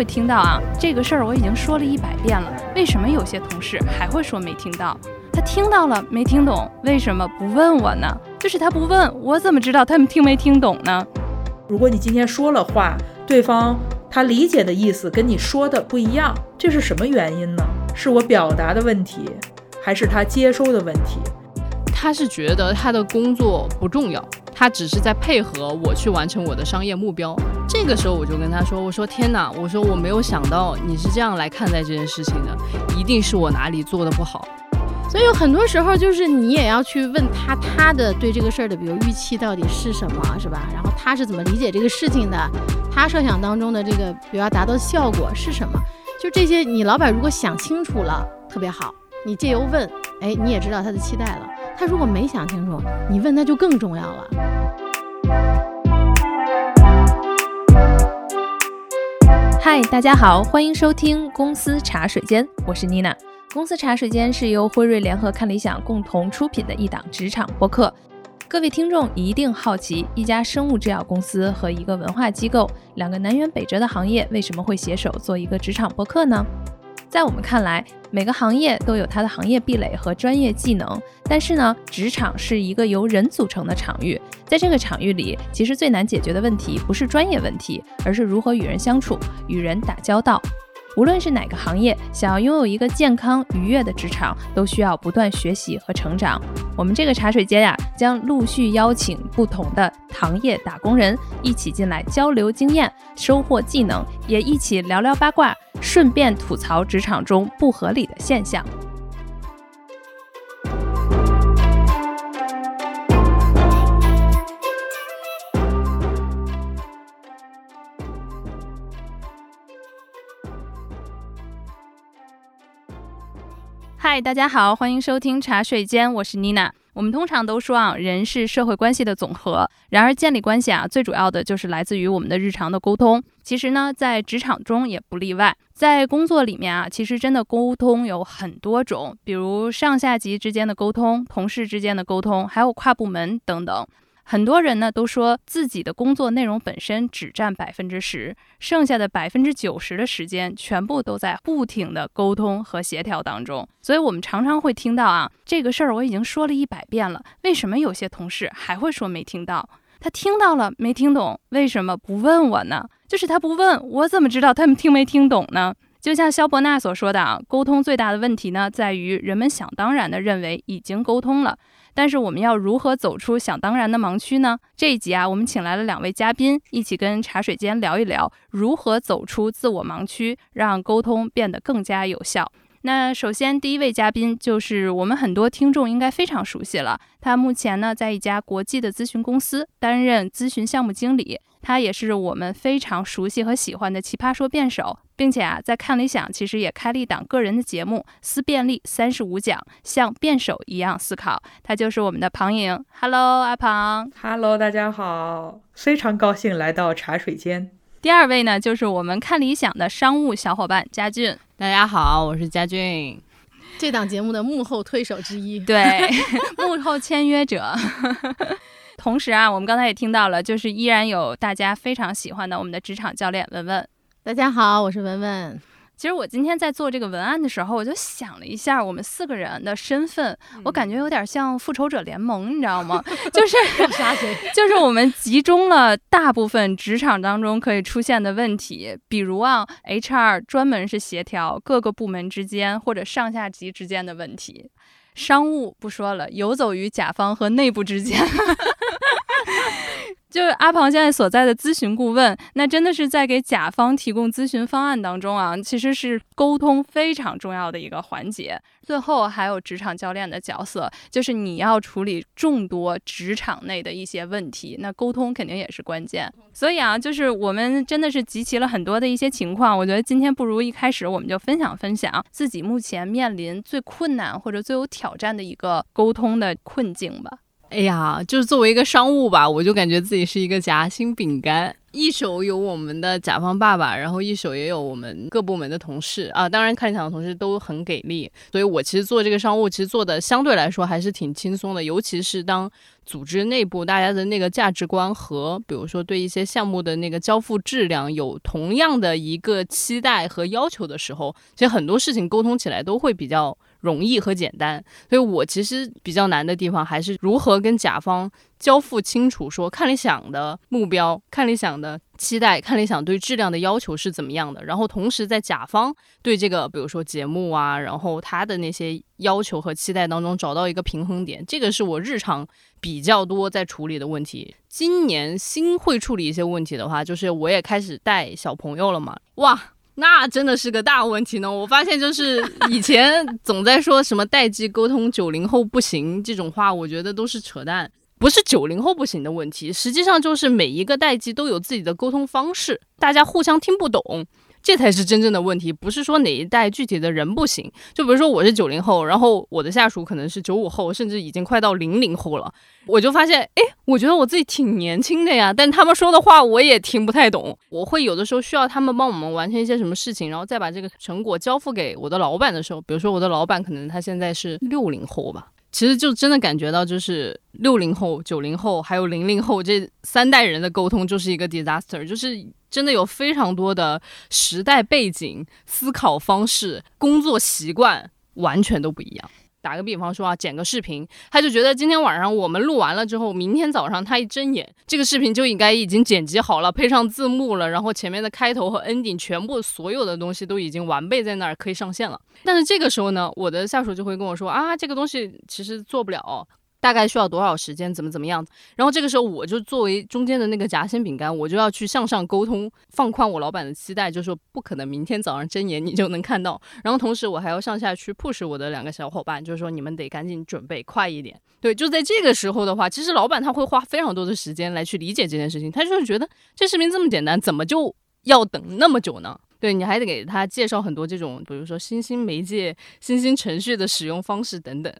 会听到啊，这个事儿我已经说了一百遍了，为什么有些同事还会说没听到？他听到了没听懂，为什么不问我呢？就是他不问我，怎么知道他们听没听懂呢？如果你今天说了话，对方他理解的意思跟你说的不一样，这是什么原因呢？是我表达的问题，还是他接收的问题？他是觉得他的工作不重要，他只是在配合我去完成我的商业目标。这个时候我就跟他说：“我说天哪，我说我没有想到你是这样来看待这件事情的，一定是我哪里做的不好。”所以有很多时候就是你也要去问他，他的对这个事儿的比如预期到底是什么，是吧？然后他是怎么理解这个事情的？他设想当中的这个比如要达到的效果是什么？就这些，你老板如果想清楚了，特别好。你借由问，哎，你也知道他的期待了。他如果没想清楚，你问那就更重要了。嗨，大家好，欢迎收听公司茶水间，我是妮娜。公司茶水间是由辉瑞联合看理想共同出品的一档职场播客。各位听众一定好奇，一家生物制药公司和一个文化机构，两个南辕北辙的行业，为什么会携手做一个职场播客呢？在我们看来，每个行业都有它的行业壁垒和专业技能，但是呢，职场是一个由人组成的场域，在这个场域里，其实最难解决的问题不是专业问题，而是如何与人相处、与人打交道。无论是哪个行业，想要拥有一个健康愉悦的职场，都需要不断学习和成长。我们这个茶水间呀，将陆续邀请不同的行业打工人一起进来交流经验、收获技能，也一起聊聊八卦，顺便吐槽职场中不合理的现象。嗨，大家好，欢迎收听茶水间，我是妮娜。我们通常都说啊，人是社会关系的总和。然而，建立关系啊，最主要的就是来自于我们的日常的沟通。其实呢，在职场中也不例外。在工作里面啊，其实真的沟通有很多种，比如上下级之间的沟通、同事之间的沟通，还有跨部门等等。很多人呢都说自己的工作内容本身只占百分之十，剩下的百分之九十的时间全部都在不停的沟通和协调当中。所以，我们常常会听到啊，这个事儿我已经说了一百遍了，为什么有些同事还会说没听到？他听到了没听懂，为什么不问我呢？就是他不问我，怎么知道他们听没听懂呢？就像肖伯纳所说的啊，沟通最大的问题呢，在于人们想当然的认为已经沟通了。但是我们要如何走出想当然的盲区呢？这一集啊，我们请来了两位嘉宾，一起跟茶水间聊一聊如何走出自我盲区，让沟通变得更加有效。那首先第一位嘉宾就是我们很多听众应该非常熟悉了，他目前呢在一家国际的咨询公司担任咨询项目经理。他也是我们非常熟悉和喜欢的奇葩说辩手，并且啊，在看理想其实也开了一档个人的节目《思辨力三十五讲》，像辩手一样思考。他就是我们的庞颖。Hello，阿庞。Hello，大家好，非常高兴来到茶水间。第二位呢，就是我们看理想的商务小伙伴佳俊。大家好，我是佳俊，这档节目的幕后推手之一，对，幕后签约者。同时啊，我们刚才也听到了，就是依然有大家非常喜欢的我们的职场教练文文。大家好，我是文文。其实我今天在做这个文案的时候，我就想了一下，我们四个人的身份，我感觉有点像复仇者联盟，你知道吗？就是杀谁？就是我们集中了大部分职场当中可以出现的问题，比如啊，HR 专门是协调各个部门之间或者上下级之间的问题。商务不说了，游走于甲方和内部之间。就阿庞现在所在的咨询顾问，那真的是在给甲方提供咨询方案当中啊，其实是沟通非常重要的一个环节。最后还有职场教练的角色，就是你要处理众多职场内的一些问题，那沟通肯定也是关键。所以啊，就是我们真的是集齐了很多的一些情况。我觉得今天不如一开始我们就分享分享自己目前面临最困难或者最有挑战的一个沟通的困境吧。哎呀，就是作为一个商务吧，我就感觉自己是一个夹心饼干。一手有我们的甲方爸爸，然后一手也有我们各部门的同事啊。当然，看理想的同事都很给力，所以我其实做这个商务，其实做的相对来说还是挺轻松的。尤其是当组织内部大家的那个价值观和，比如说对一些项目的那个交付质量有同样的一个期待和要求的时候，其实很多事情沟通起来都会比较。容易和简单，所以我其实比较难的地方还是如何跟甲方交付清楚，说看理想的目标、看理想的期待、看理想对质量的要求是怎么样的，然后同时在甲方对这个，比如说节目啊，然后他的那些要求和期待当中找到一个平衡点，这个是我日常比较多在处理的问题。今年新会处理一些问题的话，就是我也开始带小朋友了嘛，哇！那真的是个大问题呢。我发现就是 以前总在说什么代际沟通九零后不行这种话，我觉得都是扯淡，不是九零后不行的问题，实际上就是每一个代际都有自己的沟通方式，大家互相听不懂。这才是真正的问题，不是说哪一代具体的人不行。就比如说我是九零后，然后我的下属可能是九五后，甚至已经快到零零后了，我就发现，哎，我觉得我自己挺年轻的呀，但他们说的话我也听不太懂。我会有的时候需要他们帮我们完成一些什么事情，然后再把这个成果交付给我的老板的时候，比如说我的老板可能他现在是六零后吧。其实就真的感觉到，就是六零后、九零后还有零零后这三代人的沟通就是一个 disaster，就是真的有非常多的时代背景、思考方式、工作习惯完全都不一样。打个比方说啊，剪个视频，他就觉得今天晚上我们录完了之后，明天早上他一睁眼，这个视频就应该已经剪辑好了，配上字幕了，然后前面的开头和 ending 全部所有的东西都已经完备在那儿，可以上线了。但是这个时候呢，我的下属就会跟我说啊，这个东西其实做不了。大概需要多少时间？怎么怎么样？然后这个时候，我就作为中间的那个夹心饼干，我就要去向上沟通，放宽我老板的期待，就是说不可能明天早上睁眼你就能看到。然后同时，我还要上下去 push 我的两个小伙伴，就是说你们得赶紧准备快一点。对，就在这个时候的话，其实老板他会花非常多的时间来去理解这件事情，他就是觉得这视频这么简单，怎么就要等那么久呢？对你还得给他介绍很多这种，比如说新兴媒介、新兴程序的使用方式等等。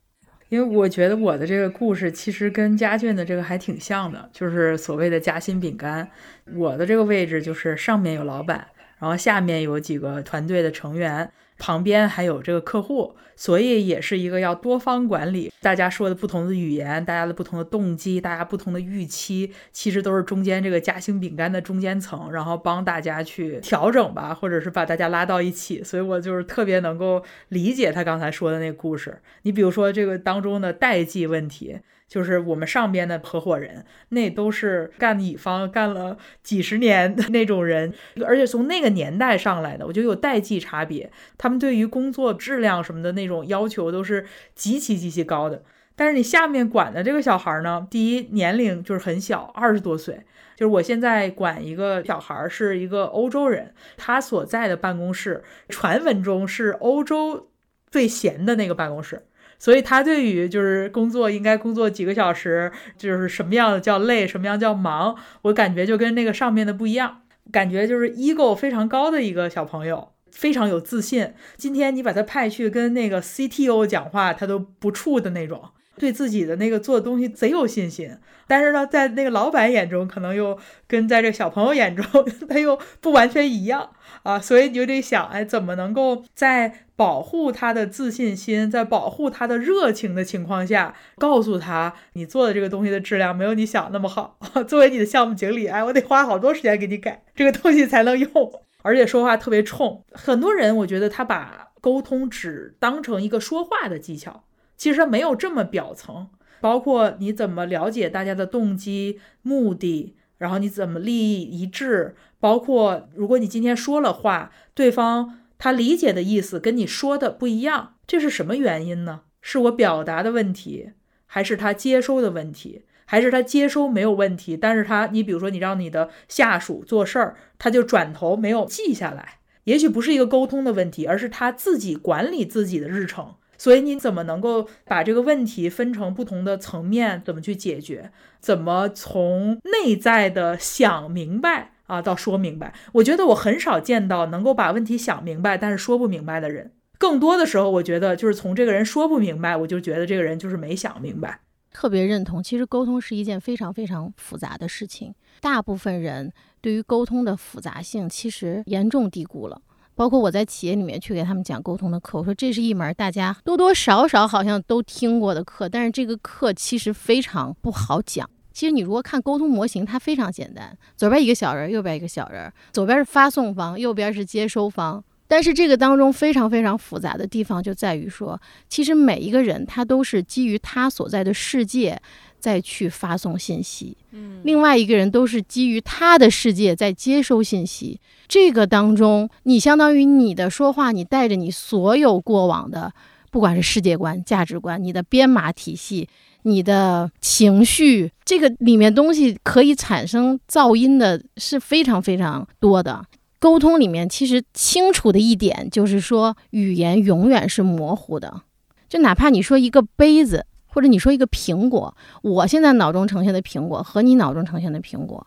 因为我觉得我的这个故事其实跟家俊的这个还挺像的，就是所谓的夹心饼干。我的这个位置就是上面有老板，然后下面有几个团队的成员。旁边还有这个客户，所以也是一个要多方管理。大家说的不同的语言，大家的不同的动机，大家不同的预期，其实都是中间这个夹心饼干的中间层，然后帮大家去调整吧，或者是把大家拉到一起。所以我就是特别能够理解他刚才说的那个故事。你比如说这个当中的代际问题。就是我们上边的合伙人，那都是干乙方干了几十年的那种人，而且从那个年代上来的，我觉得有代际差别，他们对于工作质量什么的那种要求都是极其极其高的。但是你下面管的这个小孩呢，第一年龄就是很小，二十多岁。就是我现在管一个小孩，是一个欧洲人，他所在的办公室传闻中是欧洲最闲的那个办公室。所以他对于就是工作应该工作几个小时，就是什么样的叫累，什么样叫忙，我感觉就跟那个上面的不一样，感觉就是 ego 非常高的一个小朋友，非常有自信。今天你把他派去跟那个 CTO 讲话，他都不怵的那种。对自己的那个做东西贼有信心，但是呢，在那个老板眼中，可能又跟在这小朋友眼中，他又不完全一样啊，所以你就得想，哎，怎么能够在保护他的自信心，在保护他的热情的情况下，告诉他你做的这个东西的质量没有你想那么好。作为你的项目经理，哎，我得花好多时间给你改 这个东西才能用，而且说话特别冲。很多人我觉得他把沟通只当成一个说话的技巧。其实他没有这么表层，包括你怎么了解大家的动机、目的，然后你怎么利益一致，包括如果你今天说了话，对方他理解的意思跟你说的不一样，这是什么原因呢？是我表达的问题，还是他接收的问题？还是他接收没有问题，但是他你比如说你让你的下属做事儿，他就转头没有记下来，也许不是一个沟通的问题，而是他自己管理自己的日程。所以你怎么能够把这个问题分成不同的层面，怎么去解决？怎么从内在的想明白啊到说明白？我觉得我很少见到能够把问题想明白但是说不明白的人。更多的时候，我觉得就是从这个人说不明白，我就觉得这个人就是没想明白。特别认同，其实沟通是一件非常非常复杂的事情。大部分人对于沟通的复杂性其实严重低估了。包括我在企业里面去给他们讲沟通的课，我说这是一门大家多多少少好像都听过的课，但是这个课其实非常不好讲。其实你如果看沟通模型，它非常简单，左边一个小人，右边一个小人，左边是发送方，右边是接收方。但是这个当中非常非常复杂的地方就在于说，其实每一个人他都是基于他所在的世界再去发送信息，嗯，另外一个人都是基于他的世界在接收信息。这个当中，你相当于你的说话，你带着你所有过往的，不管是世界观、价值观、你的编码体系、你的情绪，这个里面东西可以产生噪音的是非常非常多的。沟通里面其实清楚的一点就是说，语言永远是模糊的。就哪怕你说一个杯子，或者你说一个苹果，我现在脑中呈现的苹果和你脑中呈现的苹果，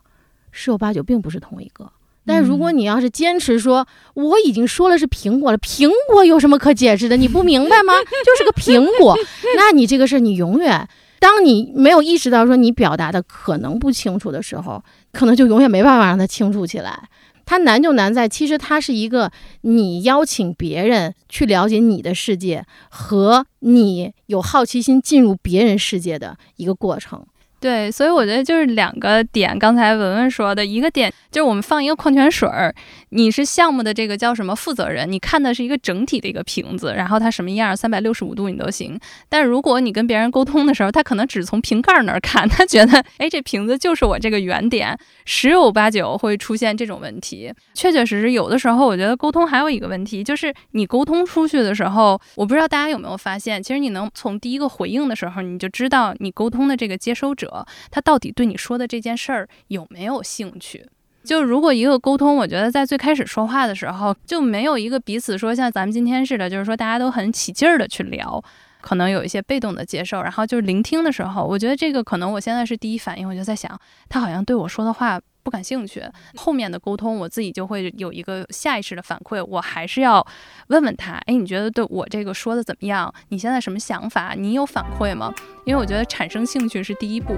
十有八九并不是同一个。但是如果你要是坚持说我已经说了是苹果了，苹果有什么可解释的？你不明白吗？就是个苹果。那你这个事儿，你永远，当你没有意识到说你表达的可能不清楚的时候，可能就永远没办法让它清楚起来。它难就难在，其实它是一个你邀请别人去了解你的世界，和你有好奇心进入别人世界的一个过程。对，所以我觉得就是两个点。刚才文文说的一个点，就是我们放一个矿泉水儿，你是项目的这个叫什么负责人，你看的是一个整体的一个瓶子，然后它什么样，三百六十五度你都行。但如果你跟别人沟通的时候，他可能只从瓶盖那儿看，他觉得，哎，这瓶子就是我这个原点，十有八九会出现这种问题。确确实实，有的时候我觉得沟通还有一个问题，就是你沟通出去的时候，我不知道大家有没有发现，其实你能从第一个回应的时候，你就知道你沟通的这个接收者。他到底对你说的这件事儿有没有兴趣？就如果一个沟通，我觉得在最开始说话的时候就没有一个彼此说像咱们今天似的，就是说大家都很起劲儿的去聊，可能有一些被动的接受，然后就是聆听的时候，我觉得这个可能我现在是第一反应，我就在想，他好像对我说的话不感兴趣。后面的沟通，我自己就会有一个下意识的反馈，我还是要问问他，哎，你觉得对我这个说的怎么样？你现在什么想法？你有反馈吗？因为我觉得产生兴趣是第一步。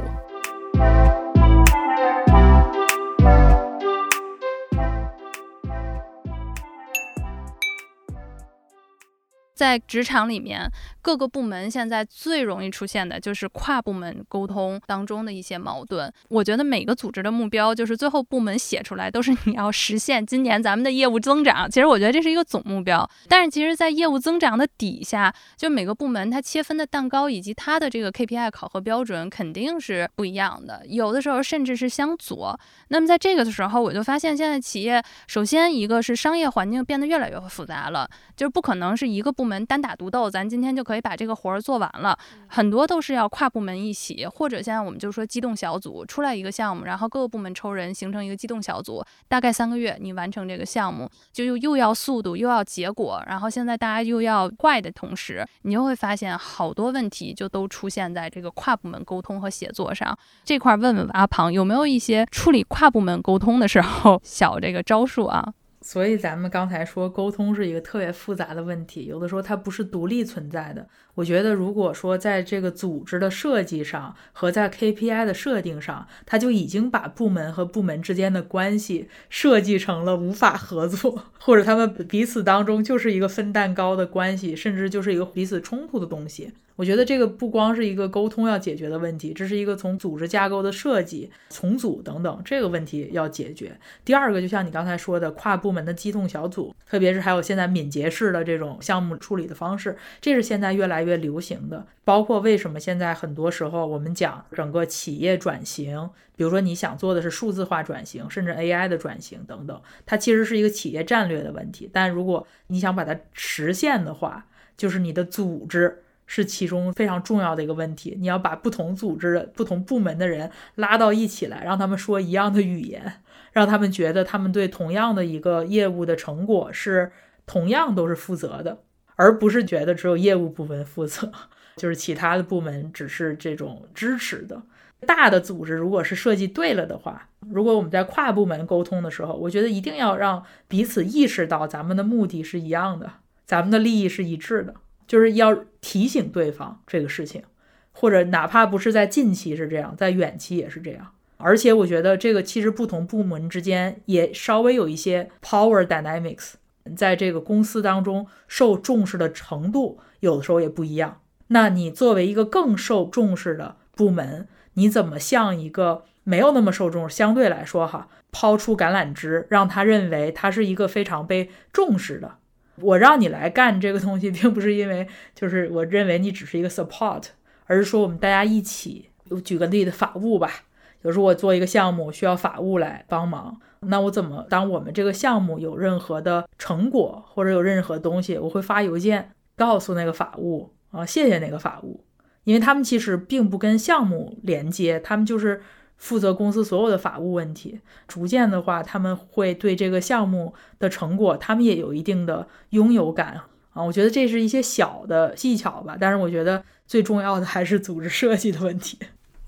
在职场里面，各个部门现在最容易出现的就是跨部门沟通当中的一些矛盾。我觉得每个组织的目标，就是最后部门写出来都是你要实现今年咱们的业务增长。其实我觉得这是一个总目标，但是其实，在业务增长的底下，就每个部门它切分的蛋糕以及它的这个 KPI 考核标准肯定是不一样的，有的时候甚至是相左。那么在这个的时候，我就发现现在企业首先一个是商业环境变得越来越复杂了，就是不可能是一个部。部门单打独斗，咱今天就可以把这个活儿做完了。很多都是要跨部门一起，或者现在我们就说机动小组出来一个项目，然后各个部门抽人形成一个机动小组，大概三个月你完成这个项目，就又又要速度又要结果。然后现在大家又要快的同时，你就会发现好多问题就都出现在这个跨部门沟通和协作上这块。问问阿庞有没有一些处理跨部门沟通的时候 小这个招数啊？所以咱们刚才说，沟通是一个特别复杂的问题，有的时候它不是独立存在的。我觉得，如果说在这个组织的设计上和在 KPI 的设定上，它就已经把部门和部门之间的关系设计成了无法合作，或者他们彼此当中就是一个分蛋糕的关系，甚至就是一个彼此冲突的东西。我觉得这个不光是一个沟通要解决的问题，这是一个从组织架构的设计、重组等等这个问题要解决。第二个，就像你刚才说的，跨部门的机动小组，特别是还有现在敏捷式的这种项目处理的方式，这是现在越来越流行的。包括为什么现在很多时候我们讲整个企业转型，比如说你想做的是数字化转型，甚至 AI 的转型等等，它其实是一个企业战略的问题。但如果你想把它实现的话，就是你的组织。是其中非常重要的一个问题。你要把不同组织、不同部门的人拉到一起来，让他们说一样的语言，让他们觉得他们对同样的一个业务的成果是同样都是负责的，而不是觉得只有业务部门负责，就是其他的部门只是这种支持的。大的组织如果是设计对了的话，如果我们在跨部门沟通的时候，我觉得一定要让彼此意识到咱们的目的是一样的，咱们的利益是一致的。就是要提醒对方这个事情，或者哪怕不是在近期是这样，在远期也是这样。而且我觉得这个其实不同部门之间也稍微有一些 power dynamics，在这个公司当中受重视的程度有的时候也不一样。那你作为一个更受重视的部门，你怎么向一个没有那么受重视，相对来说哈，抛出橄榄枝，让他认为他是一个非常被重视的？我让你来干这个东西，并不是因为就是我认为你只是一个 support，而是说我们大家一起。举个例子，法务吧，有时候我做一个项目需要法务来帮忙，那我怎么当我们这个项目有任何的成果或者有任何东西，我会发邮件告诉那个法务啊，谢谢那个法务，因为他们其实并不跟项目连接，他们就是负责公司所有的法务问题。逐渐的话，他们会对这个项目的成果，他们也有一定的拥有感啊。我觉得这是一些小的技巧吧，但是我觉得最重要的还是组织设计的问题。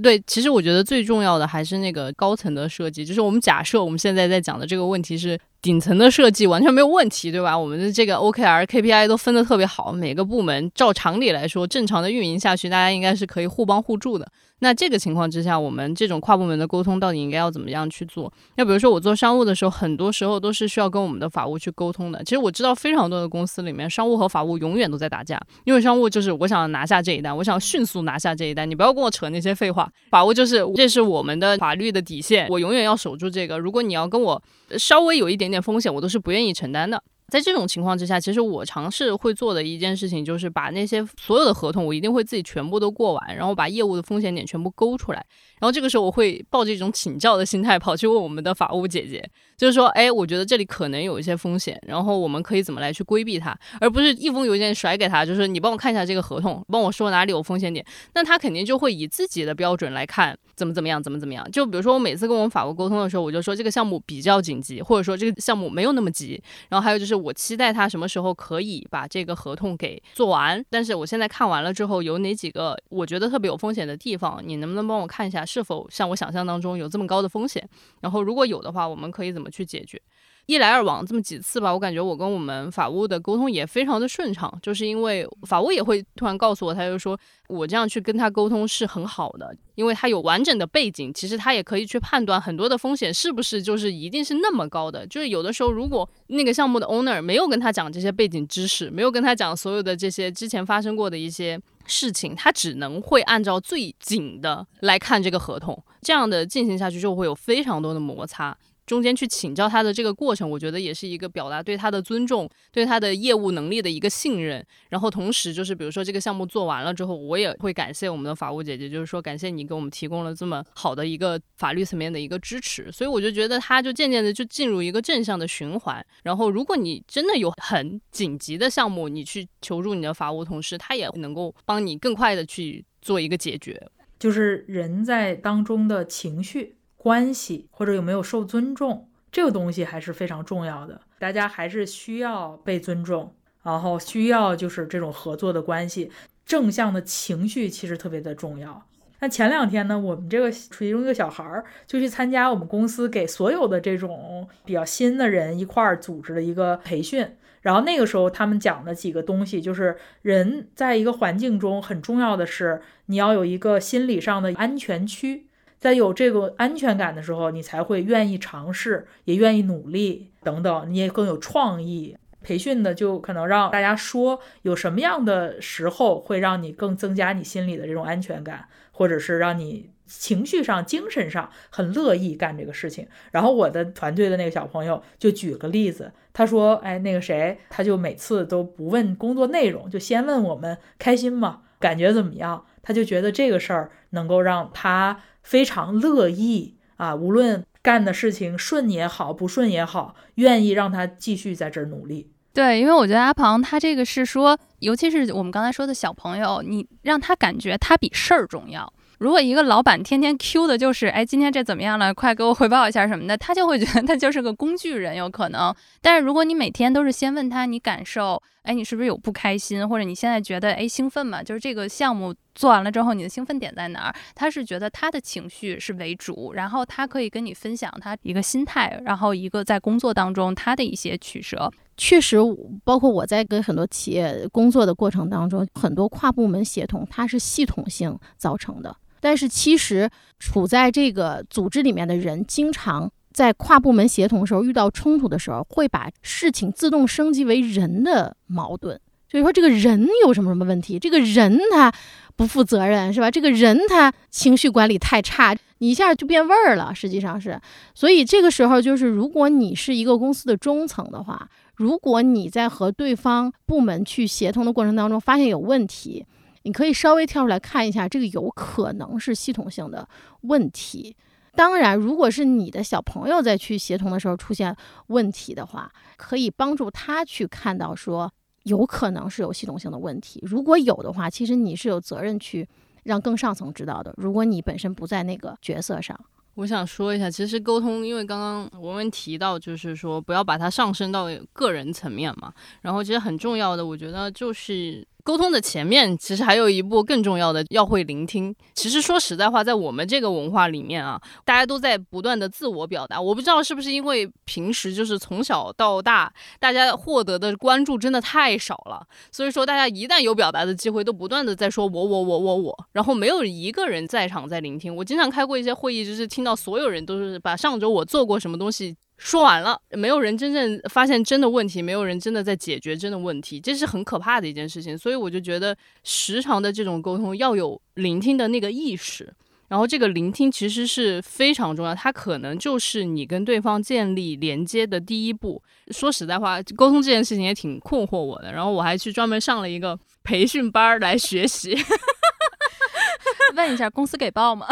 对，其实我觉得最重要的还是那个高层的设计，就是我们假设我们现在在讲的这个问题是顶层的设计完全没有问题，对吧？我们的这个 OKR、KPI 都分得特别好，每个部门照常理来说正常的运营下去，大家应该是可以互帮互助的。那这个情况之下，我们这种跨部门的沟通到底应该要怎么样去做？那比如说我做商务的时候，很多时候都是需要跟我们的法务去沟通的。其实我知道非常多的公司里面，商务和法务永远都在打架，因为商务就是我想拿下这一单，我想迅速拿下这一单，你不要跟我扯那些废话。法务就是这是我们的法律的底线，我永远要守住这个。如果你要跟我稍微有一点点风险，我都是不愿意承担的。在这种情况之下，其实我尝试会做的一件事情，就是把那些所有的合同，我一定会自己全部都过完，然后把业务的风险点全部勾出来。然后这个时候，我会抱着一种请教的心态，跑去问我们的法务姐姐，就是说，哎，我觉得这里可能有一些风险，然后我们可以怎么来去规避它，而不是一封邮件甩给他，就是你帮我看一下这个合同，帮我说哪里有风险点。那他肯定就会以自己的标准来看，怎么怎么样，怎么怎么样。就比如说，我每次跟我们法务沟通的时候，我就说这个项目比较紧急，或者说这个项目没有那么急。然后还有就是我期待他什么时候可以把这个合同给做完，但是我现在看完了之后，有哪几个我觉得特别有风险的地方，你能不能帮我看一下，是否像我想象当中有这么高的风险？然后如果有的话，我们可以怎么去解决？一来二往这么几次吧，我感觉我跟我们法务的沟通也非常的顺畅，就是因为法务也会突然告诉我，他就说我这样去跟他沟通是很好的，因为他有完整的背景，其实他也可以去判断很多的风险是不是就是一定是那么高的。就是有的时候如果那个项目的 owner 没有跟他讲这些背景知识，没有跟他讲所有的这些之前发生过的一些事情，他只能会按照最紧的来看这个合同，这样的进行下去就会有非常多的摩擦。中间去请教他的这个过程，我觉得也是一个表达对他的尊重，对他的业务能力的一个信任。然后同时就是，比如说这个项目做完了之后，我也会感谢我们的法务姐姐，就是说感谢你给我们提供了这么好的一个法律层面的一个支持。所以我就觉得他就渐渐的就进入一个正向的循环。然后如果你真的有很紧急的项目，你去求助你的法务同事，他也能够帮你更快的去做一个解决。就是人在当中的情绪。关系或者有没有受尊重，这个东西还是非常重要的。大家还是需要被尊重，然后需要就是这种合作的关系，正向的情绪其实特别的重要。那前两天呢，我们这个其中一个小孩儿就去参加我们公司给所有的这种比较新的人一块儿组织的一个培训。然后那个时候他们讲的几个东西，就是人在一个环境中很重要的是你要有一个心理上的安全区。在有这个安全感的时候，你才会愿意尝试，也愿意努力等等，你也更有创意。培训的就可能让大家说，有什么样的时候会让你更增加你心里的这种安全感，或者是让你情绪上、精神上很乐意干这个事情。然后我的团队的那个小朋友就举个例子，他说：“哎，那个谁，他就每次都不问工作内容，就先问我们开心吗？感觉怎么样？他就觉得这个事儿能够让他。”非常乐意啊，无论干的事情顺也好，不顺也好，愿意让他继续在这儿努力。对，因为我觉得阿庞他这个是说，尤其是我们刚才说的小朋友，你让他感觉他比事儿重要。如果一个老板天天 Q 的就是，哎，今天这怎么样了？快给我汇报一下什么的，他就会觉得他就是个工具人，有可能。但是如果你每天都是先问他你感受，哎，你是不是有不开心，或者你现在觉得哎兴奋嘛？就是这个项目做完了之后，你的兴奋点在哪儿？他是觉得他的情绪是为主，然后他可以跟你分享他一个心态，然后一个在工作当中他的一些取舍。确实，包括我在跟很多企业工作的过程当中，很多跨部门协同它是系统性造成的。但是其实处在这个组织里面的人，经常在跨部门协同的时候遇到冲突的时候，会把事情自动升级为人的矛盾。就是说，这个人有什么什么问题？这个人他不负责任，是吧？这个人他情绪管理太差，你一下就变味儿了。实际上是，所以这个时候就是，如果你是一个公司的中层的话，如果你在和对方部门去协同的过程当中发现有问题，你可以稍微跳出来看一下，这个有可能是系统性的问题。当然，如果是你的小朋友在去协同的时候出现问题的话，可以帮助他去看到说。有可能是有系统性的问题，如果有的话，其实你是有责任去让更上层知道的。如果你本身不在那个角色上，我想说一下，其实沟通，因为刚刚我们提到，就是说不要把它上升到个人层面嘛。然后其实很重要的，我觉得就是。沟通的前面，其实还有一步更重要的，要会聆听。其实说实在话，在我们这个文化里面啊，大家都在不断的自我表达。我不知道是不是因为平时就是从小到大，大家获得的关注真的太少了，所以说大家一旦有表达的机会，都不断的在说我我我我我，然后没有一个人在场在聆听。我经常开过一些会议，就是听到所有人都是把上周我做过什么东西。说完了，没有人真正发现真的问题，没有人真的在解决真的问题，这是很可怕的一件事情。所以我就觉得，时常的这种沟通要有聆听的那个意识，然后这个聆听其实是非常重要，它可能就是你跟对方建立连接的第一步。说实在话，沟通这件事情也挺困惑我的，然后我还去专门上了一个培训班来学习。问一下，公司给报吗？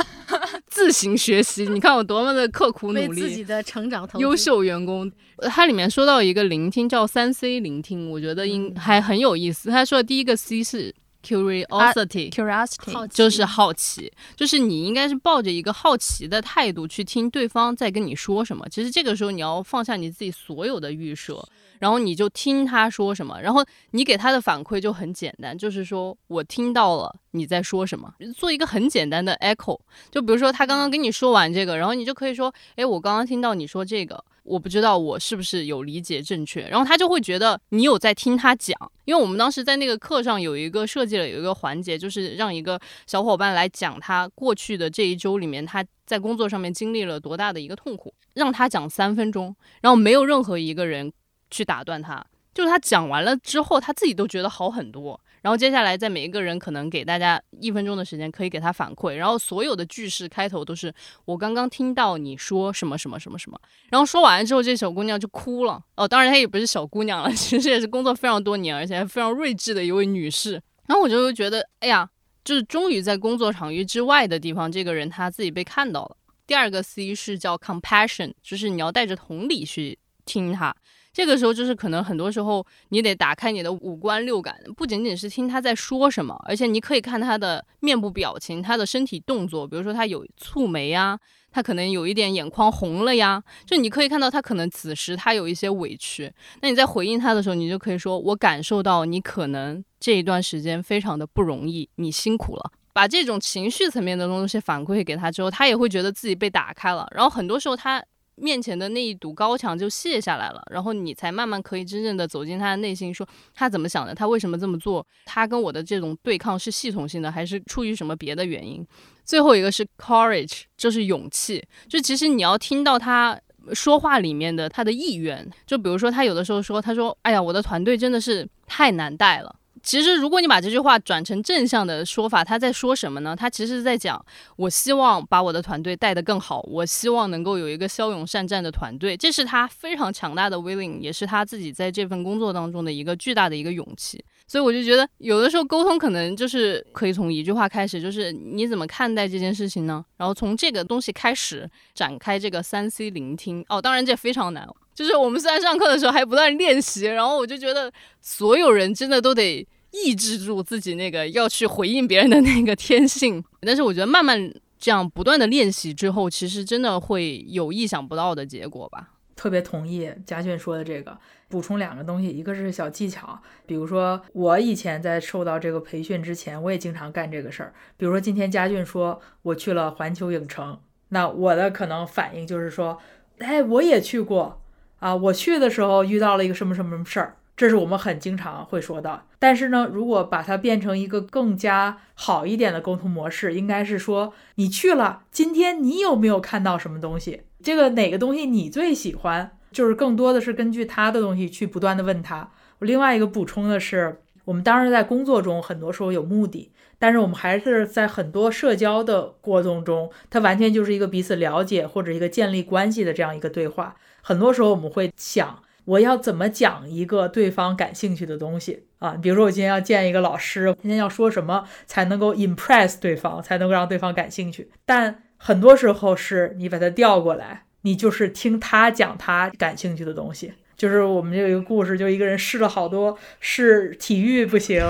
自行学习，你看我多么的刻苦努力，自己的成长，优秀员工。它里面说到一个聆听，叫三 C 聆听，我觉得应还很有意思。他说第一个 C 是 curiosity，curiosity 就是好奇，就是你应该是抱着一个好奇的态度去听对方在跟你说什么。其实这个时候你要放下你自己所有的预设。然后你就听他说什么，然后你给他的反馈就很简单，就是说我听到了你在说什么，做一个很简单的 echo。就比如说他刚刚跟你说完这个，然后你就可以说，哎，我刚刚听到你说这个，我不知道我是不是有理解正确。然后他就会觉得你有在听他讲，因为我们当时在那个课上有一个设计了有一个环节，就是让一个小伙伴来讲他过去的这一周里面他在工作上面经历了多大的一个痛苦，让他讲三分钟，然后没有任何一个人。去打断他，就是他讲完了之后，他自己都觉得好很多。然后接下来，在每一个人可能给大家一分钟的时间，可以给他反馈。然后所有的句式开头都是我刚刚听到你说什么什么什么什么。然后说完了之后，这小姑娘就哭了。哦，当然她也不是小姑娘了，其实也是工作非常多年，而且还非常睿智的一位女士。然后我就觉得，哎呀，就是终于在工作场域之外的地方，这个人他自己被看到了。第二个 C 是叫 compassion，就是你要带着同理去听他。这个时候就是可能很多时候你得打开你的五官六感，不仅仅是听他在说什么，而且你可以看他的面部表情、他的身体动作，比如说他有蹙眉呀，他可能有一点眼眶红了呀，就你可以看到他可能此时他有一些委屈。那你在回应他的时候，你就可以说：“我感受到你可能这一段时间非常的不容易，你辛苦了。”把这种情绪层面的东西反馈给他之后，他也会觉得自己被打开了。然后很多时候他。面前的那一堵高墙就卸下来了，然后你才慢慢可以真正的走进他的内心，说他怎么想的，他为什么这么做，他跟我的这种对抗是系统性的，还是出于什么别的原因？最后一个是 courage，就是勇气，就其实你要听到他说话里面的他的意愿，就比如说他有的时候说，他说，哎呀，我的团队真的是太难带了。其实，如果你把这句话转成正向的说法，他在说什么呢？他其实是在讲，我希望把我的团队带得更好，我希望能够有一个骁勇善战的团队，这是他非常强大的 willing，也是他自己在这份工作当中的一个巨大的一个勇气。所以我就觉得，有的时候沟通可能就是可以从一句话开始，就是你怎么看待这件事情呢？然后从这个东西开始展开这个三 C 聆听。哦，当然这非常难，就是我们虽然上课的时候还不断练习，然后我就觉得所有人真的都得。抑制住自己那个要去回应别人的那个天性，但是我觉得慢慢这样不断的练习之后，其实真的会有意想不到的结果吧。特别同意佳俊说的这个，补充两个东西，一个是小技巧，比如说我以前在受到这个培训之前，我也经常干这个事儿。比如说今天佳俊说我去了环球影城，那我的可能反应就是说，哎，我也去过啊，我去的时候遇到了一个什么什么什么事儿。这是我们很经常会说的。但是呢，如果把它变成一个更加好一点的沟通模式，应该是说你去了，今天你有没有看到什么东西？这个哪个东西你最喜欢？就是更多的是根据他的东西去不断的问他。我另外一个补充的是，我们当然在工作中很多时候有目的，但是我们还是在很多社交的过程中，它完全就是一个彼此了解或者一个建立关系的这样一个对话。很多时候我们会想，我要怎么讲一个对方感兴趣的东西啊？比如说我今天要见一个老师，今天要说什么才能够 impress 对方，才能够让对方感兴趣？但很多时候是你把他调过来，你就是听他讲他感兴趣的东西。就是我们有一个故事，就一个人试了好多，试体育不行，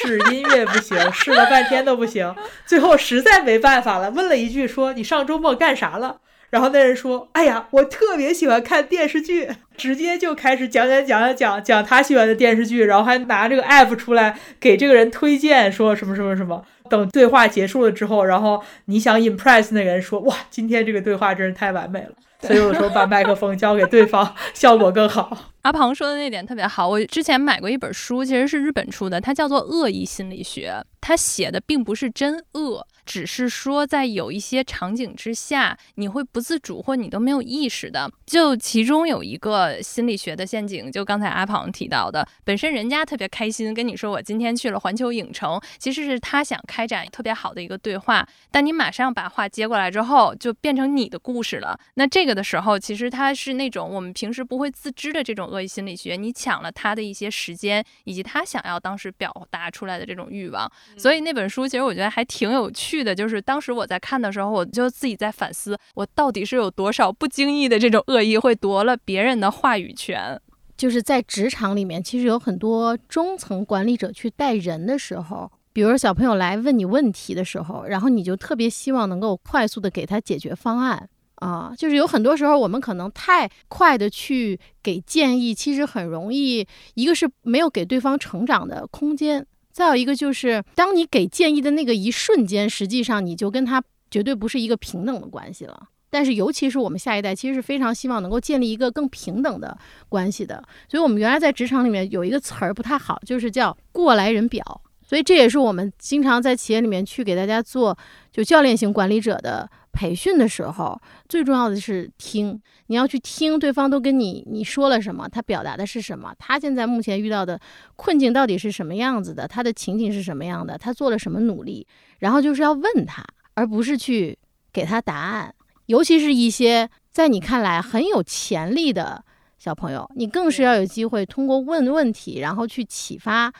试音乐不行，试了半天都不行，最后实在没办法了，问了一句说：“你上周末干啥了？”然后那人说：“哎呀，我特别喜欢看电视剧。”直接就开始讲讲讲讲讲讲他喜欢的电视剧，然后还拿这个 app 出来给这个人推荐，说什么什么什么。等对话结束了之后，然后你想 impress 那个人说：“哇，今天这个对话真是太完美了。”所以有时候把麦克风交给对方，效果更好。阿庞说的那点特别好。我之前买过一本书，其实是日本出的，它叫做《恶意心理学》，它写的并不是真恶。只是说，在有一些场景之下，你会不自主或你都没有意识的。就其中有一个心理学的陷阱，就刚才阿庞提到的，本身人家特别开心跟你说我今天去了环球影城，其实是他想开展特别好的一个对话，但你马上把话接过来之后，就变成你的故事了。那这个的时候，其实他是那种我们平时不会自知的这种恶意心理学，你抢了他的一些时间，以及他想要当时表达出来的这种欲望。所以那本书其实我觉得还挺有趣。去的就是当时我在看的时候，我就自己在反思，我到底是有多少不经意的这种恶意会夺了别人的话语权。就是在职场里面，其实有很多中层管理者去带人的时候，比如小朋友来问你问题的时候，然后你就特别希望能够快速的给他解决方案啊。就是有很多时候我们可能太快的去给建议，其实很容易，一个是没有给对方成长的空间。再有一个就是，当你给建议的那个一瞬间，实际上你就跟他绝对不是一个平等的关系了。但是，尤其是我们下一代，其实是非常希望能够建立一个更平等的关系的。所以，我们原来在职场里面有一个词儿不太好，就是叫“过来人表”。所以，这也是我们经常在企业里面去给大家做就教练型管理者的。培训的时候，最重要的是听，你要去听对方都跟你你说了什么，他表达的是什么，他现在目前遇到的困境到底是什么样子的，他的情景是什么样的，他做了什么努力，然后就是要问他，而不是去给他答案。尤其是一些在你看来很有潜力的小朋友，你更是要有机会通过问问题，然后去启发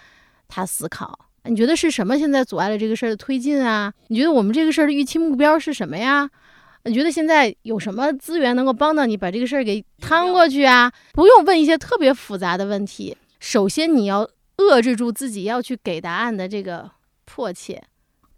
他思考。你觉得是什么现在阻碍了这个事儿的推进啊？你觉得我们这个事儿的预期目标是什么呀？你觉得现在有什么资源能够帮到你把这个事儿给趟过去啊？不用问一些特别复杂的问题，首先你要遏制住自己要去给答案的这个迫切。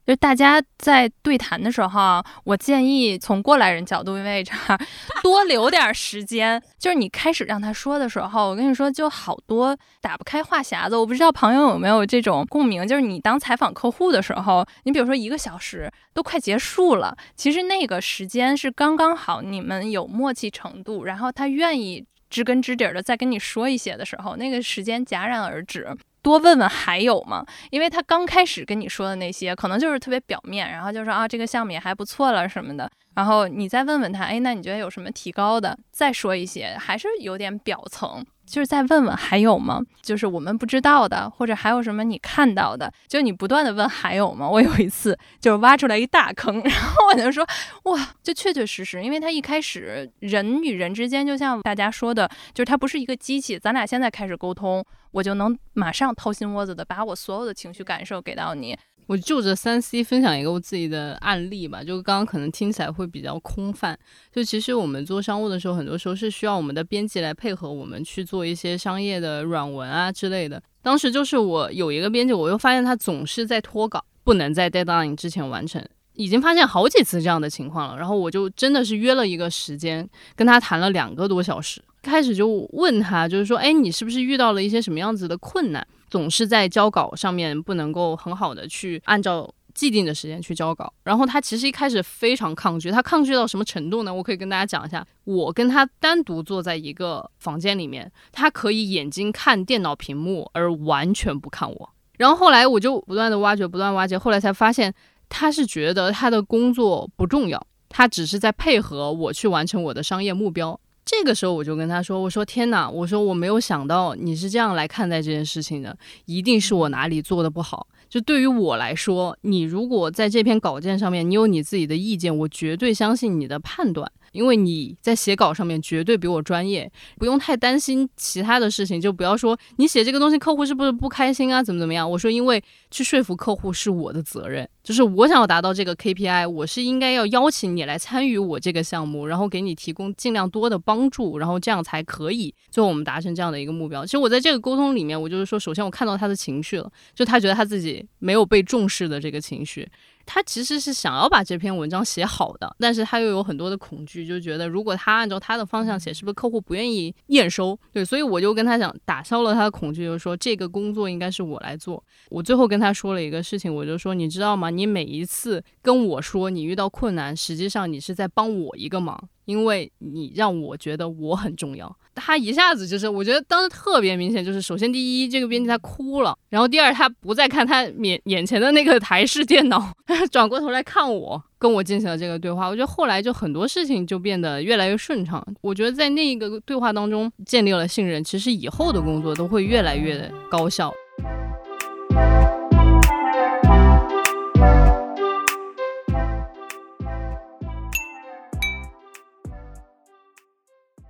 就大家在对谈的时候，我建议从过来人角度位置 多留点时间。就是你开始让他说的时候，我跟你说，就好多打不开话匣子。我不知道朋友有没有这种共鸣，就是你当采访客户的时候，你比如说一个小时都快结束了，其实那个时间是刚刚好，你们有默契程度，然后他愿意知根知底的再跟你说一些的时候，那个时间戛然而止。多问问还有吗？因为他刚开始跟你说的那些，可能就是特别表面，然后就说啊，这个项目也还不错了什么的。然后你再问问他，哎，那你觉得有什么提高的？再说一些，还是有点表层。就是再问问还有吗？就是我们不知道的，或者还有什么你看到的？就你不断的问还有吗？我有一次就是挖出来一大坑，然后我就说哇，就确确实实，因为他一开始人与人之间，就像大家说的，就是他不是一个机器，咱俩现在开始沟通，我就能马上掏心窝子的把我所有的情绪感受给到你。我就着三 C 分享一个我自己的案例吧，就刚刚可能听起来会比较空泛。就其实我们做商务的时候，很多时候是需要我们的编辑来配合我们去做一些商业的软文啊之类的。当时就是我有一个编辑，我又发现他总是在拖稿，不能在 deadline 之前完成，已经发现好几次这样的情况了。然后我就真的是约了一个时间跟他谈了两个多小时，开始就问他，就是说，哎，你是不是遇到了一些什么样子的困难？总是在交稿上面不能够很好的去按照既定的时间去交稿。然后他其实一开始非常抗拒，他抗拒到什么程度呢？我可以跟大家讲一下。我跟他单独坐在一个房间里面，他可以眼睛看电脑屏幕，而完全不看我。然后后来我就不断的挖掘，不断挖掘，后来才发现他是觉得他的工作不重要，他只是在配合我去完成我的商业目标。这个时候我就跟他说：“我说天哪，我说我没有想到你是这样来看待这件事情的，一定是我哪里做的不好。就对于我来说，你如果在这篇稿件上面你有你自己的意见，我绝对相信你的判断。”因为你在写稿上面绝对比我专业，不用太担心其他的事情，就不要说你写这个东西客户是不是不开心啊，怎么怎么样？我说，因为去说服客户是我的责任，就是我想要达到这个 KPI，我是应该要邀请你来参与我这个项目，然后给你提供尽量多的帮助，然后这样才可以最后我们达成这样的一个目标。其实我在这个沟通里面，我就是说，首先我看到他的情绪了，就他觉得他自己没有被重视的这个情绪。他其实是想要把这篇文章写好的，但是他又有很多的恐惧，就觉得如果他按照他的方向写，是不是客户不愿意验收？对，所以我就跟他讲，打消了他的恐惧，就是说这个工作应该是我来做。我最后跟他说了一个事情，我就说，你知道吗？你每一次跟我说你遇到困难，实际上你是在帮我一个忙。因为你让我觉得我很重要，他一下子就是，我觉得当时特别明显，就是首先第一，这个编辑他哭了，然后第二，他不再看他眼眼前的那个台式电脑，转过头来看我，跟我进行了这个对话。我觉得后来就很多事情就变得越来越顺畅。我觉得在那一个对话当中建立了信任，其实以后的工作都会越来越高效。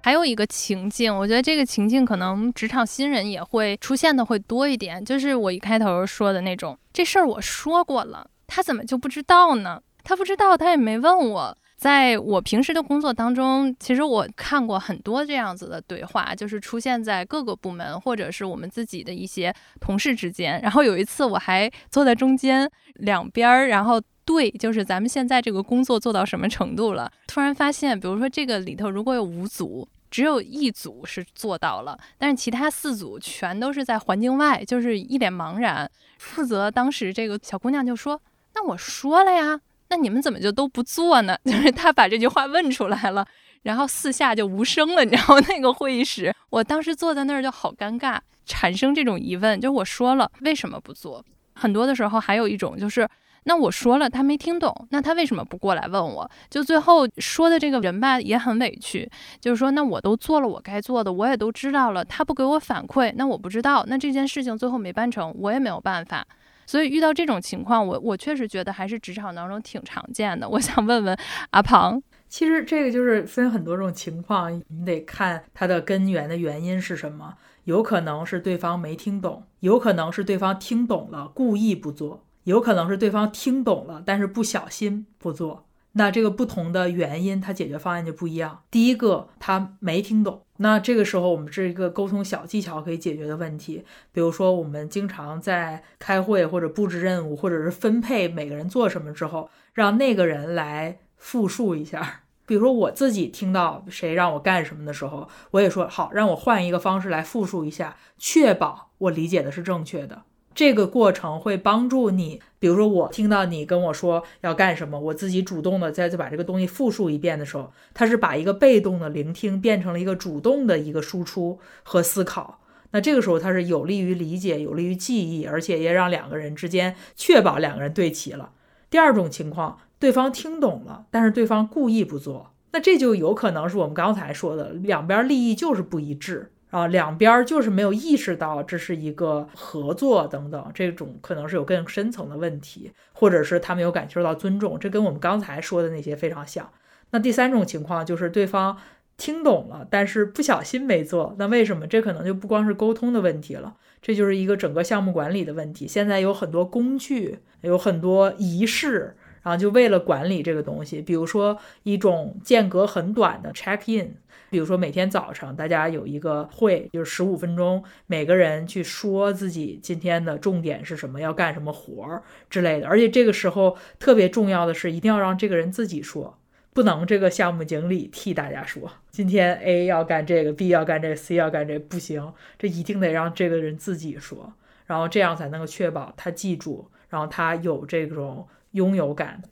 还有一个情境，我觉得这个情境可能职场新人也会出现的会多一点，就是我一开头说的那种，这事儿我说过了，他怎么就不知道呢？他不知道，他也没问我。在我平时的工作当中，其实我看过很多这样子的对话，就是出现在各个部门或者是我们自己的一些同事之间。然后有一次我还坐在中间，两边儿，然后对，就是咱们现在这个工作做到什么程度了？突然发现，比如说这个里头如果有五组。只有一组是做到了，但是其他四组全都是在环境外，就是一脸茫然。负责当时这个小姑娘就说：“那我说了呀，那你们怎么就都不做呢？” 就是她把这句话问出来了，然后四下就无声了。你知道 那个会议室，我当时坐在那儿就好尴尬，产生这种疑问，就我说了为什么不做？很多的时候还有一种就是。那我说了，他没听懂，那他为什么不过来问我？就最后说的这个人吧，也很委屈，就是说，那我都做了我该做的，我也都知道了，他不给我反馈，那我不知道，那这件事情最后没办成，我也没有办法。所以遇到这种情况，我我确实觉得还是职场当中挺常见的。我想问问阿庞，其实这个就是分很多种情况，你得看它的根源的原因是什么，有可能是对方没听懂，有可能是对方听懂了故意不做。有可能是对方听懂了，但是不小心不做。那这个不同的原因，它解决方案就不一样。第一个，他没听懂，那这个时候我们是一个沟通小技巧可以解决的问题。比如说，我们经常在开会或者布置任务，或者是分配每个人做什么之后，让那个人来复述一下。比如说，我自己听到谁让我干什么的时候，我也说好，让我换一个方式来复述一下，确保我理解的是正确的。这个过程会帮助你，比如说我听到你跟我说要干什么，我自己主动的再次把这个东西复述一遍的时候，它是把一个被动的聆听变成了一个主动的一个输出和思考。那这个时候它是有利于理解，有利于记忆，而且也让两个人之间确保两个人对齐了。第二种情况，对方听懂了，但是对方故意不做，那这就有可能是我们刚才说的两边利益就是不一致。啊，两边就是没有意识到这是一个合作等等，这种可能是有更深层的问题，或者是他没有感受到尊重，这跟我们刚才说的那些非常像。那第三种情况就是对方听懂了，但是不小心没做，那为什么？这可能就不光是沟通的问题了，这就是一个整个项目管理的问题。现在有很多工具，有很多仪式，然后就为了管理这个东西，比如说一种间隔很短的 check in。比如说每天早上大家有一个会，就是十五分钟，每个人去说自己今天的重点是什么，要干什么活儿之类的。而且这个时候特别重要的是，一定要让这个人自己说，不能这个项目经理替大家说。今天 A 要干这个，B 要干这个，C 要干这，不行，这一定得让这个人自己说。然后这样才能够确保他记住，然后他有这种拥有感。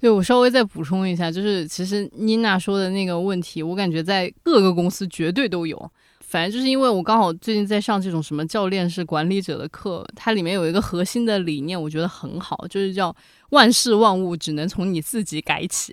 对我稍微再补充一下，就是其实妮娜说的那个问题，我感觉在各个公司绝对都有。反正就是因为我刚好最近在上这种什么教练式管理者的课，它里面有一个核心的理念，我觉得很好，就是叫万事万物只能从你自己改起。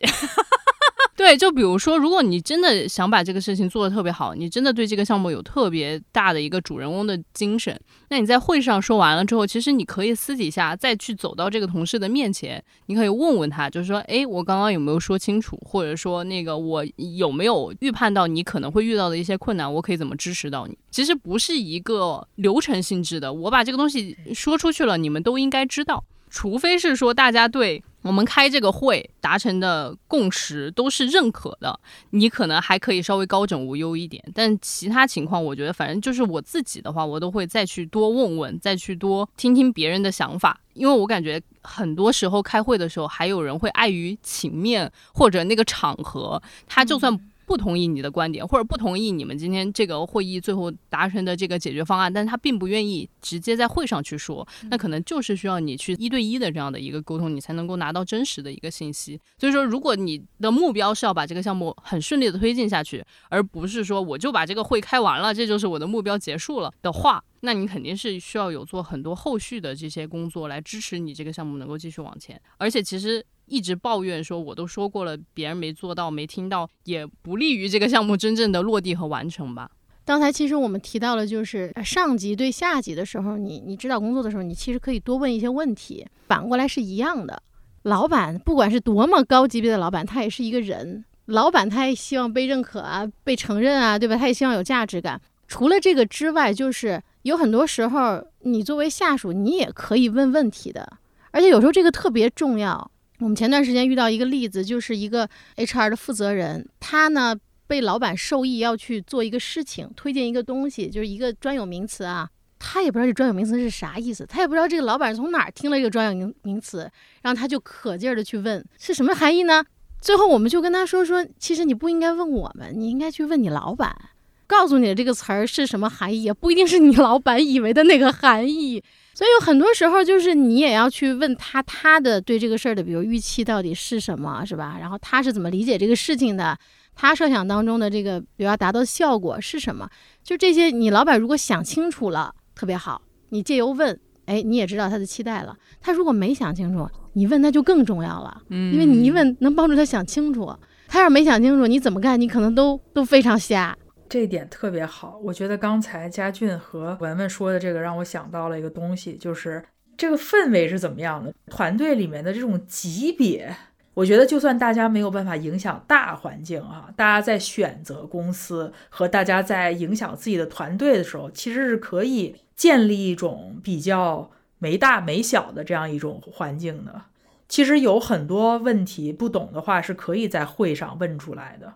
对，就比如说，如果你真的想把这个事情做得特别好，你真的对这个项目有特别大的一个主人翁的精神，那你在会上说完了之后，其实你可以私底下再去走到这个同事的面前，你可以问问他，就是说，哎，我刚刚有没有说清楚，或者说那个我有没有预判到你可能会遇到的一些困难，我可以怎么支持到你？其实不是一个流程性质的，我把这个东西说出去了，你们都应该知道，除非是说大家对。我们开这个会达成的共识都是认可的，你可能还可以稍微高枕无忧一点，但其他情况，我觉得反正就是我自己的话，我都会再去多问问，再去多听听别人的想法，因为我感觉很多时候开会的时候，还有人会碍于情面或者那个场合，他就算。不同意你的观点，或者不同意你们今天这个会议最后达成的这个解决方案，但是他并不愿意直接在会上去说，那可能就是需要你去一对一的这样的一个沟通，你才能够拿到真实的一个信息。所以说，如果你的目标是要把这个项目很顺利的推进下去，而不是说我就把这个会开完了，这就是我的目标结束了的话，那你肯定是需要有做很多后续的这些工作来支持你这个项目能够继续往前。而且其实。一直抱怨说，我都说过了，别人没做到，没听到，也不利于这个项目真正的落地和完成吧。刚才其实我们提到了，就是上级对下级的时候，你你指导工作的时候，你其实可以多问一些问题。反过来是一样的，老板不管是多么高级别的老板，他也是一个人。老板他也希望被认可啊，被承认啊，对吧？他也希望有价值感。除了这个之外，就是有很多时候，你作为下属，你也可以问问题的，而且有时候这个特别重要。我们前段时间遇到一个例子，就是一个 HR 的负责人，他呢被老板授意要去做一个事情，推荐一个东西，就是一个专有名词啊，他也不知道这专有名词是啥意思，他也不知道这个老板从哪儿听了这个专有名名词，然后他就可劲儿的去问是什么含义呢？最后我们就跟他说说，其实你不应该问我们，你应该去问你老板，告诉你这个词儿是什么含义，也不一定是你老板以为的那个含义。所以有很多时候，就是你也要去问他，他的对这个事儿的，比如预期到底是什么，是吧？然后他是怎么理解这个事情的？他设想当中的这个，比如要达到效果是什么？就这些，你老板如果想清楚了，特别好。你借由问，哎，你也知道他的期待了。他如果没想清楚，你问那就更重要了，嗯，因为你一问能帮助他想清楚。他要是没想清楚，你怎么干，你可能都都非常瞎。这一点特别好，我觉得刚才佳俊和文文说的这个让我想到了一个东西，就是这个氛围是怎么样的，团队里面的这种级别，我觉得就算大家没有办法影响大环境啊，大家在选择公司和大家在影响自己的团队的时候，其实是可以建立一种比较没大没小的这样一种环境的。其实有很多问题不懂的话，是可以在会上问出来的。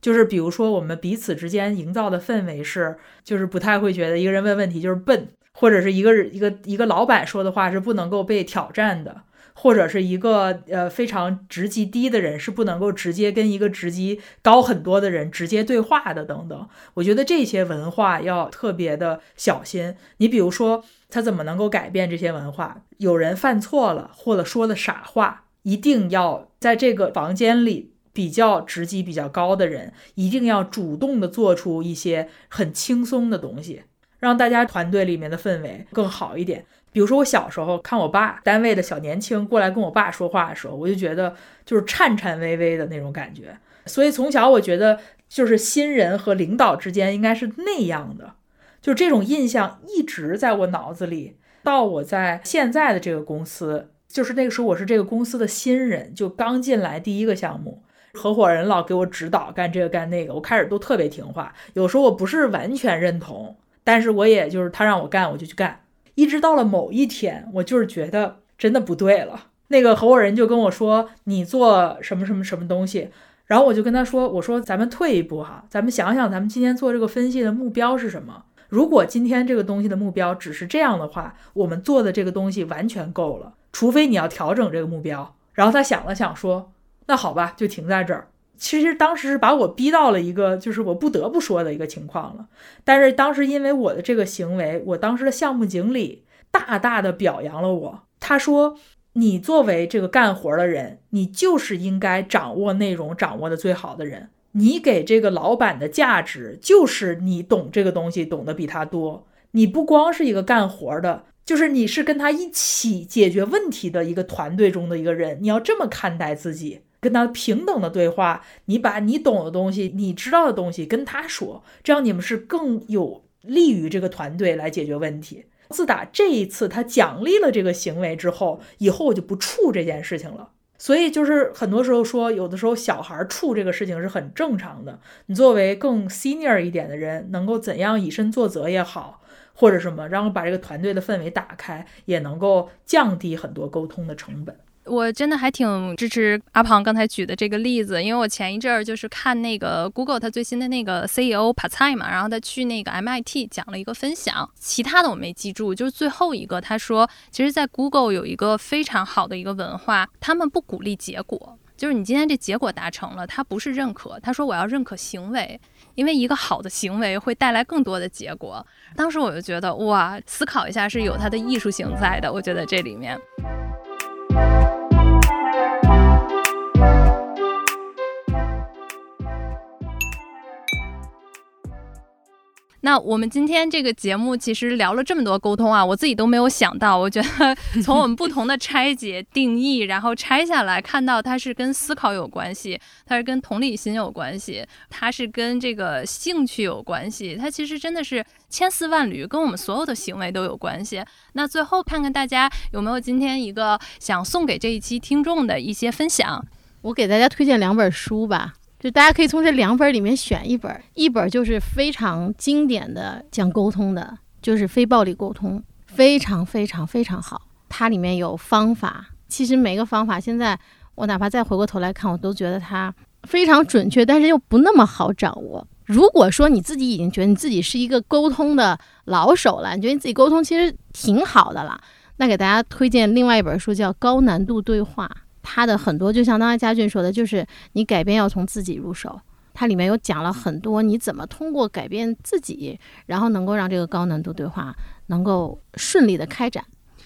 就是比如说，我们彼此之间营造的氛围是，就是不太会觉得一个人问问题就是笨，或者是一个一个一个老板说的话是不能够被挑战的，或者是一个呃非常职级低的人是不能够直接跟一个职级高很多的人直接对话的等等。我觉得这些文化要特别的小心。你比如说，他怎么能够改变这些文化？有人犯错了或者说了傻话，一定要在这个房间里。比较职级比较高的人，一定要主动的做出一些很轻松的东西，让大家团队里面的氛围更好一点。比如说，我小时候看我爸单位的小年轻过来跟我爸说话的时候，我就觉得就是颤颤巍巍的那种感觉。所以从小我觉得，就是新人和领导之间应该是那样的，就这种印象一直在我脑子里。到我在现在的这个公司，就是那个时候我是这个公司的新人，就刚进来第一个项目。合伙人老给我指导干这个干那个，我开始都特别听话。有时候我不是完全认同，但是我也就是他让我干，我就去干。一直到了某一天，我就是觉得真的不对了。那个合伙人就跟我说：“你做什么什么什么东西。”然后我就跟他说：“我说咱们退一步哈，咱们想想咱们今天做这个分析的目标是什么？如果今天这个东西的目标只是这样的话，我们做的这个东西完全够了。除非你要调整这个目标。”然后他想了想说。那好吧，就停在这儿。其实当时是把我逼到了一个就是我不得不说的一个情况了。但是当时因为我的这个行为，我当时的项目经理大大的表扬了我。他说：“你作为这个干活的人，你就是应该掌握内容掌握的最好的人。你给这个老板的价值，就是你懂这个东西，懂得比他多。你不光是一个干活的，就是你是跟他一起解决问题的一个团队中的一个人。你要这么看待自己，跟他平等的对话。你把你懂的东西，你知道的东西跟他说，这样你们是更有利于这个团队来解决问题。”自打这一次他奖励了这个行为之后，以后我就不处这件事情了。所以就是很多时候说，有的时候小孩处这个事情是很正常的。你作为更 senior 一点的人，能够怎样以身作则也好，或者什么，然后把这个团队的氛围打开，也能够降低很多沟通的成本。我真的还挺支持阿庞刚才举的这个例子，因为我前一阵儿就是看那个 Google 它最新的那个 CEO 帕菜嘛，然后他去那个 MIT 讲了一个分享，其他的我没记住，就是最后一个他说，其实，在 Google 有一个非常好的一个文化，他们不鼓励结果，就是你今天这结果达成了，他不是认可，他说我要认可行为，因为一个好的行为会带来更多的结果。当时我就觉得哇，思考一下是有它的艺术性在的，我觉得这里面。那我们今天这个节目其实聊了这么多沟通啊，我自己都没有想到。我觉得 从我们不同的拆解定义，然后拆下来看到它是跟思考有关系，它是跟同理心有关系，它是跟这个兴趣有关系，它其实真的是千丝万缕，跟我们所有的行为都有关系。那最后看看大家有没有今天一个想送给这一期听众的一些分享。我给大家推荐两本书吧。就大家可以从这两本里面选一本，一本就是非常经典的讲沟通的，就是非暴力沟通，非常非常非常好。它里面有方法，其实每个方法现在我哪怕再回过头来看，我都觉得它非常准确，但是又不那么好掌握。如果说你自己已经觉得你自己是一个沟通的老手了，你觉得你自己沟通其实挺好的了，那给大家推荐另外一本书，叫《高难度对话》。它的很多就像刚才佳俊说的，就是你改变要从自己入手。它里面有讲了很多你怎么通过改变自己，然后能够让这个高难度对话能够顺利的开展。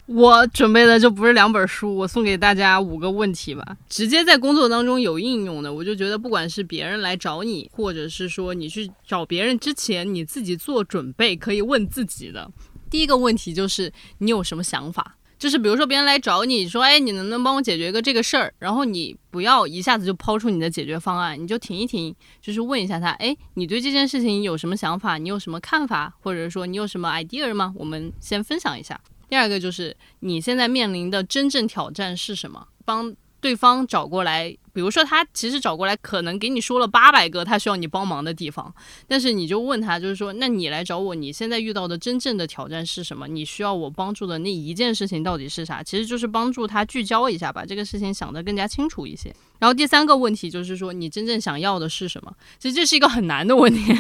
我准备的就不是两本书，我送给大家五个问题吧，直接在工作当中有应用的。我就觉得不管是别人来找你，或者是说你去找别人之前，你自己做准备可以问自己的第一个问题就是你有什么想法。就是比如说别人来找你说，哎，你能不能帮我解决一个这个事儿？然后你不要一下子就抛出你的解决方案，你就停一停，就是问一下他，哎，你对这件事情有什么想法？你有什么看法？或者说你有什么 idea 吗？我们先分享一下。第二个就是你现在面临的真正挑战是什么？帮对方找过来。比如说，他其实找过来，可能给你说了八百个他需要你帮忙的地方，但是你就问他，就是说，那你来找我，你现在遇到的真正的挑战是什么？你需要我帮助的那一件事情到底是啥？其实就是帮助他聚焦一下，把这个事情想得更加清楚一些。然后第三个问题就是说，你真正想要的是什么？其实这是一个很难的问题，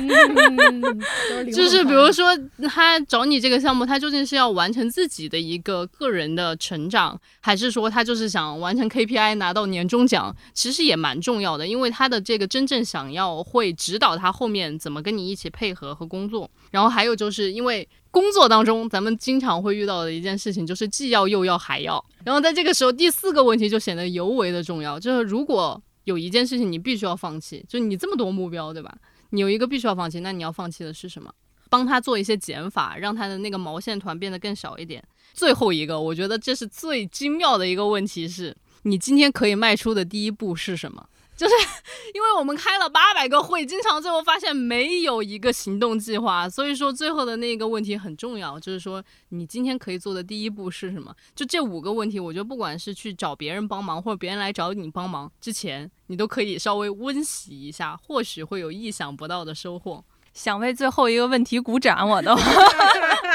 就是比如说他找你这个项目，他究竟是要完成自己的一个个人的成长，还是说他就是想完成 KPI 拿到年终奖？其实也蛮重要的，因为他的这个真正想要会指导他后面怎么跟你一起配合和工作。然后还有就是因为工作当中，咱们经常会遇到的一件事情就是既要又要还要。然后在这个时候，第四个问题就显得尤为的重要，就是如果有一件事情你必须要放弃，就你这么多目标，对吧？你有一个必须要放弃，那你要放弃的是什么？帮他做一些减法，让他的那个毛线团变得更小一点。最后一个，我觉得这是最精妙的一个问题是。你今天可以迈出的第一步是什么？就是 因为我们开了八百个会，经常最后发现没有一个行动计划，所以说最后的那个问题很重要，就是说你今天可以做的第一步是什么？就这五个问题，我觉得不管是去找别人帮忙，或者别人来找你帮忙之前，你都可以稍微温习一下，或许会有意想不到的收获。想为最后一个问题鼓掌，我都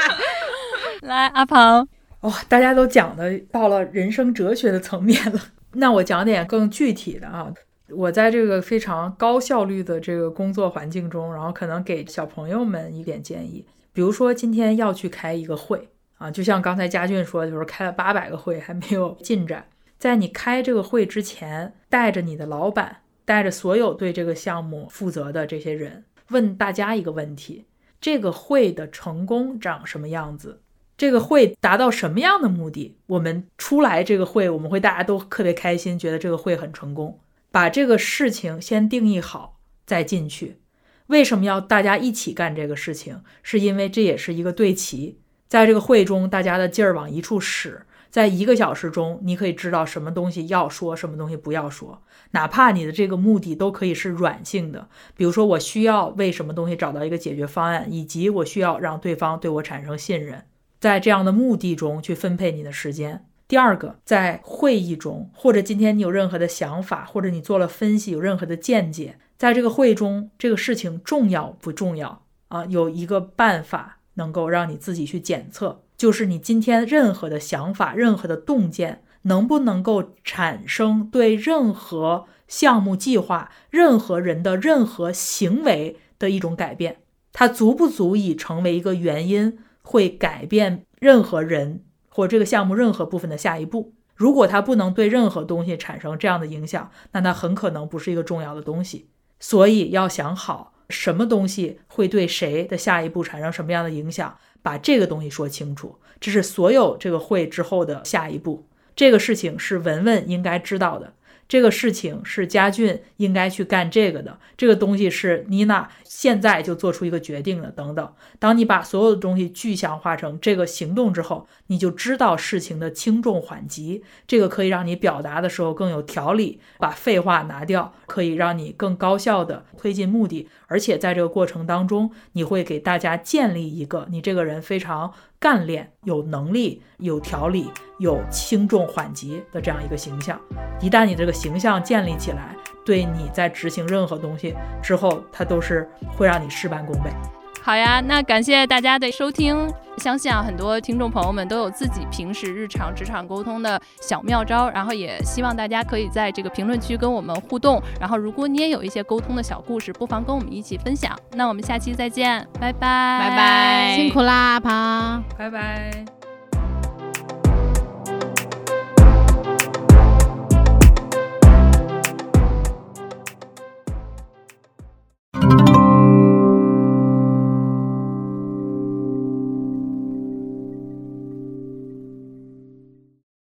来，阿鹏。哇，大家都讲的到了人生哲学的层面了，那我讲点更具体的啊。我在这个非常高效率的这个工作环境中，然后可能给小朋友们一点建议，比如说今天要去开一个会啊，就像刚才佳俊说的，就是开了八百个会还没有进展，在你开这个会之前，带着你的老板，带着所有对这个项目负责的这些人，问大家一个问题：这个会的成功长什么样子？这个会达到什么样的目的？我们出来这个会，我们会大家都特别开心，觉得这个会很成功。把这个事情先定义好，再进去。为什么要大家一起干这个事情？是因为这也是一个对齐，在这个会中，大家的劲儿往一处使，在一个小时中，你可以知道什么东西要说，什么东西不要说。哪怕你的这个目的都可以是软性的，比如说我需要为什么东西找到一个解决方案，以及我需要让对方对我产生信任，在这样的目的中去分配你的时间。第二个，在会议中，或者今天你有任何的想法，或者你做了分析，有任何的见解，在这个会中，这个事情重要不重要啊？有一个办法能够让你自己去检测，就是你今天任何的想法、任何的洞见，能不能够产生对任何项目计划、任何人的任何行为的一种改变？它足不足以成为一个原因，会改变任何人？或这个项目任何部分的下一步，如果它不能对任何东西产生这样的影响，那它很可能不是一个重要的东西。所以要想好什么东西会对谁的下一步产生什么样的影响，把这个东西说清楚。这是所有这个会之后的下一步。这个事情是文文应该知道的。这个事情是家俊应该去干这个的，这个东西是妮娜现在就做出一个决定的，等等。当你把所有的东西具象化成这个行动之后，你就知道事情的轻重缓急。这个可以让你表达的时候更有条理，把废话拿掉，可以让你更高效的推进目的。而且在这个过程当中，你会给大家建立一个你这个人非常。干练、有能力、有条理、有轻重缓急的这样一个形象，一旦你这个形象建立起来，对你在执行任何东西之后，它都是会让你事半功倍。好呀，那感谢大家的收听。相信啊，很多听众朋友们都有自己平时日常职场沟通的小妙招，然后也希望大家可以在这个评论区跟我们互动。然后，如果你也有一些沟通的小故事，不妨跟我们一起分享。那我们下期再见，拜拜，拜拜，辛苦啦，阿庞，拜拜。